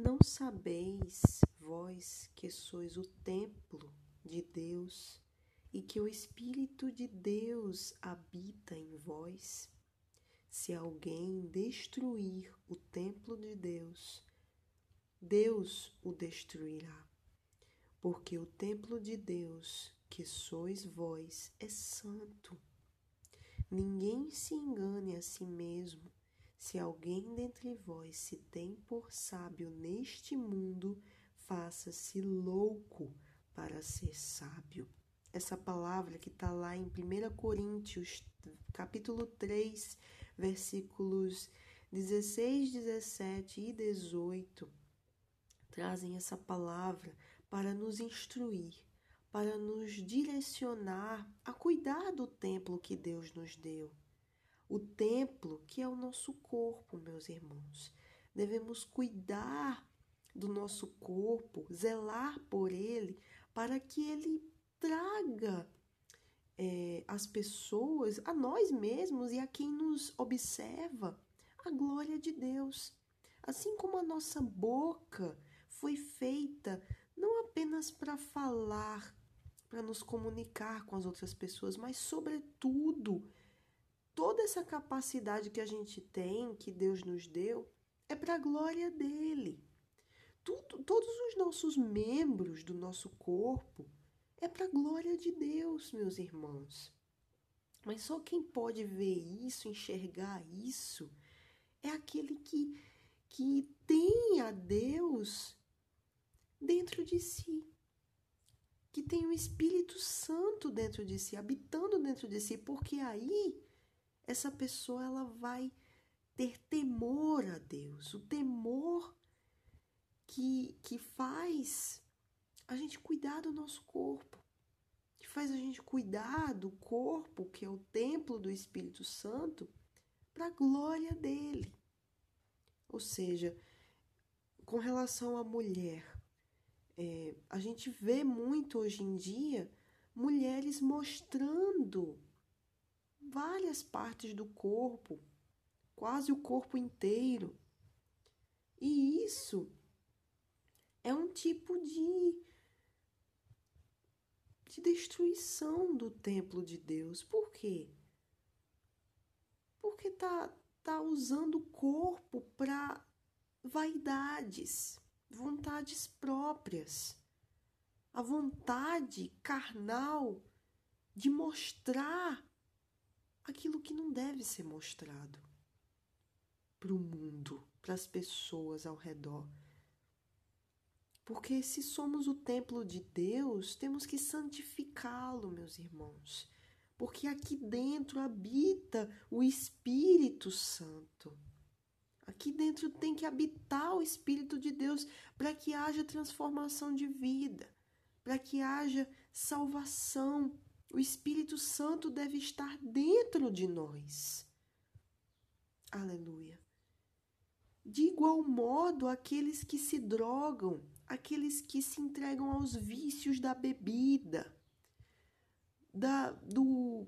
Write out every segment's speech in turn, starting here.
Não sabeis, vós que sois o templo de Deus e que o Espírito de Deus habita em vós? Se alguém destruir o templo de Deus, Deus o destruirá, porque o templo de Deus, que sois vós, é santo. Ninguém se engane a si mesmo. Se alguém dentre vós se tem por sábio neste mundo, faça-se louco para ser sábio. Essa palavra que está lá em 1 Coríntios, capítulo 3, versículos 16, 17 e 18, trazem essa palavra para nos instruir, para nos direcionar a cuidar do templo que Deus nos deu. O templo que é o nosso corpo, meus irmãos. Devemos cuidar do nosso corpo, zelar por ele, para que ele traga é, as pessoas, a nós mesmos e a quem nos observa, a glória de Deus. Assim como a nossa boca foi feita não apenas para falar, para nos comunicar com as outras pessoas, mas, sobretudo, toda essa capacidade que a gente tem, que Deus nos deu, é para a glória dele. Tudo, todos os nossos membros do nosso corpo é para a glória de Deus, meus irmãos. Mas só quem pode ver isso, enxergar isso, é aquele que, que tem a Deus dentro de si, que tem o Espírito Santo dentro de si, habitando dentro de si, porque aí essa pessoa ela vai ter temor a Deus, o temor que, que faz a gente cuidar do nosso corpo, que faz a gente cuidar do corpo, que é o templo do Espírito Santo, para a glória dele. Ou seja, com relação à mulher, é, a gente vê muito hoje em dia mulheres mostrando várias partes do corpo, quase o corpo inteiro. E isso é um tipo de de destruição do templo de Deus. Por quê? Porque tá, tá usando o corpo para vaidades, vontades próprias. A vontade carnal de mostrar aquilo que não deve ser mostrado para o mundo, para as pessoas ao redor. Porque se somos o templo de Deus, temos que santificá-lo, meus irmãos. Porque aqui dentro habita o Espírito Santo. Aqui dentro tem que habitar o Espírito de Deus para que haja transformação de vida, para que haja salvação. O Espírito Santo deve estar dentro de nós. Aleluia. De igual modo, aqueles que se drogam, aqueles que se entregam aos vícios da bebida, da, do,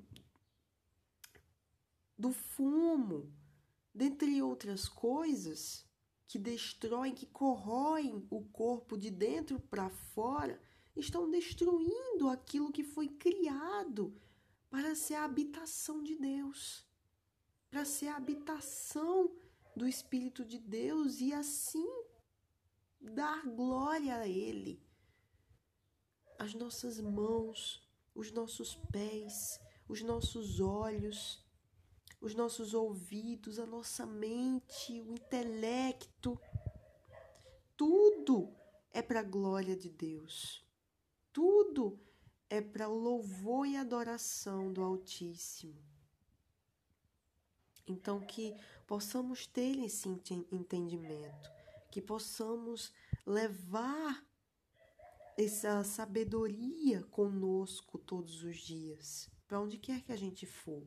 do fumo, dentre outras coisas que destroem, que corroem o corpo de dentro para fora, estão destruindo aquilo que foi criado para ser a habitação de Deus, para ser a habitação do Espírito de Deus e assim dar glória a Ele. As nossas mãos, os nossos pés, os nossos olhos, os nossos ouvidos, a nossa mente, o intelecto, tudo é para a glória de Deus. Tudo é para o louvor e adoração do Altíssimo. Então, que possamos ter esse entendimento que possamos levar essa sabedoria conosco todos os dias, para onde quer que a gente for.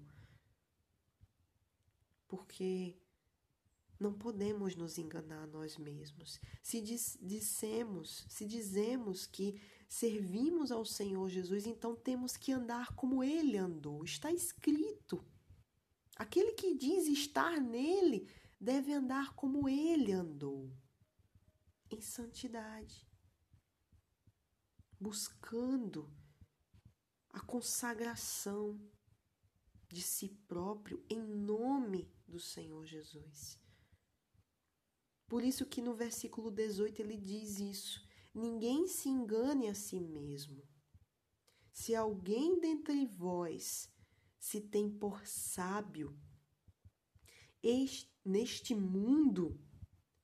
Porque não podemos nos enganar a nós mesmos. Se dissemos, se dizemos que servimos ao Senhor Jesus, então temos que andar como ele andou. Está escrito. Aquele que diz estar nele deve andar como ele andou. em santidade, buscando a consagração de si próprio em nome do Senhor Jesus. Por isso que no versículo 18 ele diz isso: ninguém se engane a si mesmo. Se alguém dentre vós se tem por sábio, neste mundo,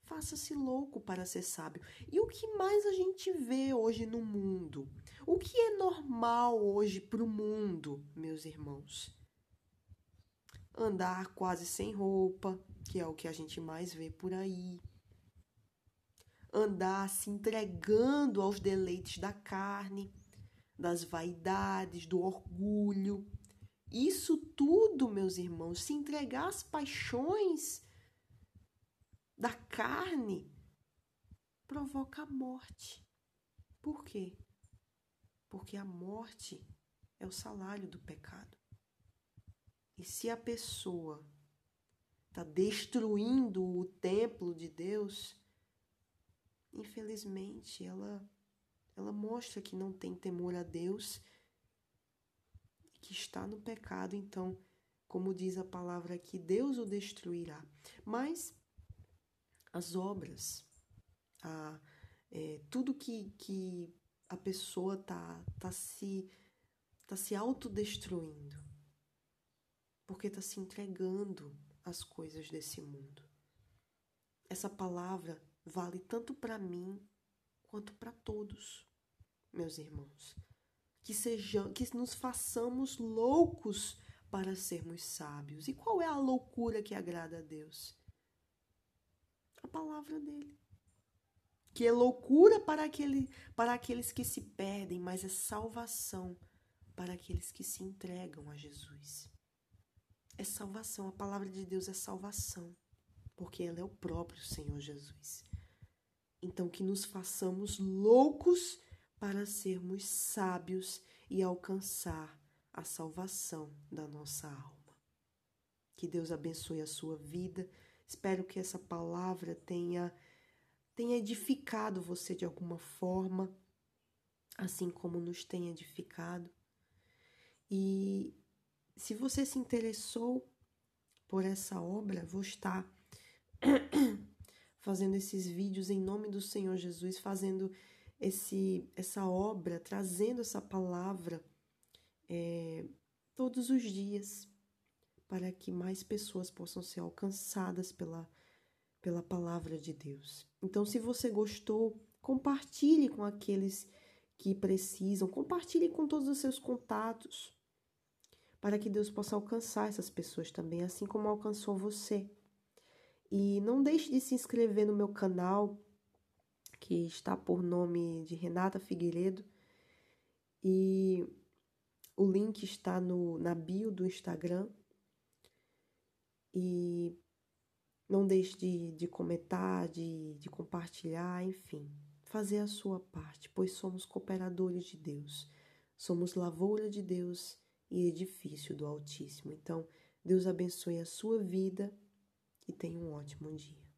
faça-se louco para ser sábio. E o que mais a gente vê hoje no mundo? O que é normal hoje para o mundo, meus irmãos? Andar quase sem roupa, que é o que a gente mais vê por aí andar se entregando aos deleites da carne, das vaidades, do orgulho. Isso tudo, meus irmãos, se entregar às paixões da carne, provoca a morte. Por quê? Porque a morte é o salário do pecado. E se a pessoa está destruindo o templo de Deus, infelizmente, ela ela mostra que não tem temor a Deus que está no pecado, então, como diz a palavra aqui, Deus o destruirá. Mas as obras, a, é, tudo que, que a pessoa tá, tá se tá se autodestruindo, porque está se entregando às coisas desse mundo. Essa palavra vale tanto para mim quanto para todos, meus irmãos. Que sejam, que nos façamos loucos para sermos sábios. E qual é a loucura que agrada a Deus? A palavra dele. Que é loucura para, aquele, para aqueles que se perdem, mas é salvação para aqueles que se entregam a Jesus. É salvação, a palavra de Deus é salvação, porque ela é o próprio Senhor Jesus. Então, que nos façamos loucos para sermos sábios e alcançar a salvação da nossa alma. Que Deus abençoe a sua vida. Espero que essa palavra tenha tenha edificado você de alguma forma, assim como nos tem edificado. E se você se interessou por essa obra, vou estar fazendo esses vídeos em nome do Senhor Jesus, fazendo esse, essa obra, trazendo essa palavra é, todos os dias, para que mais pessoas possam ser alcançadas pela, pela palavra de Deus. Então, se você gostou, compartilhe com aqueles que precisam, compartilhe com todos os seus contatos, para que Deus possa alcançar essas pessoas também, assim como alcançou você. E não deixe de se inscrever no meu canal, que está por nome de Renata Figueiredo. E o link está no, na bio do Instagram. E não deixe de, de comentar, de, de compartilhar, enfim, fazer a sua parte, pois somos cooperadores de Deus. Somos lavoura de Deus e edifício do Altíssimo. Então, Deus abençoe a sua vida e tenha um ótimo dia.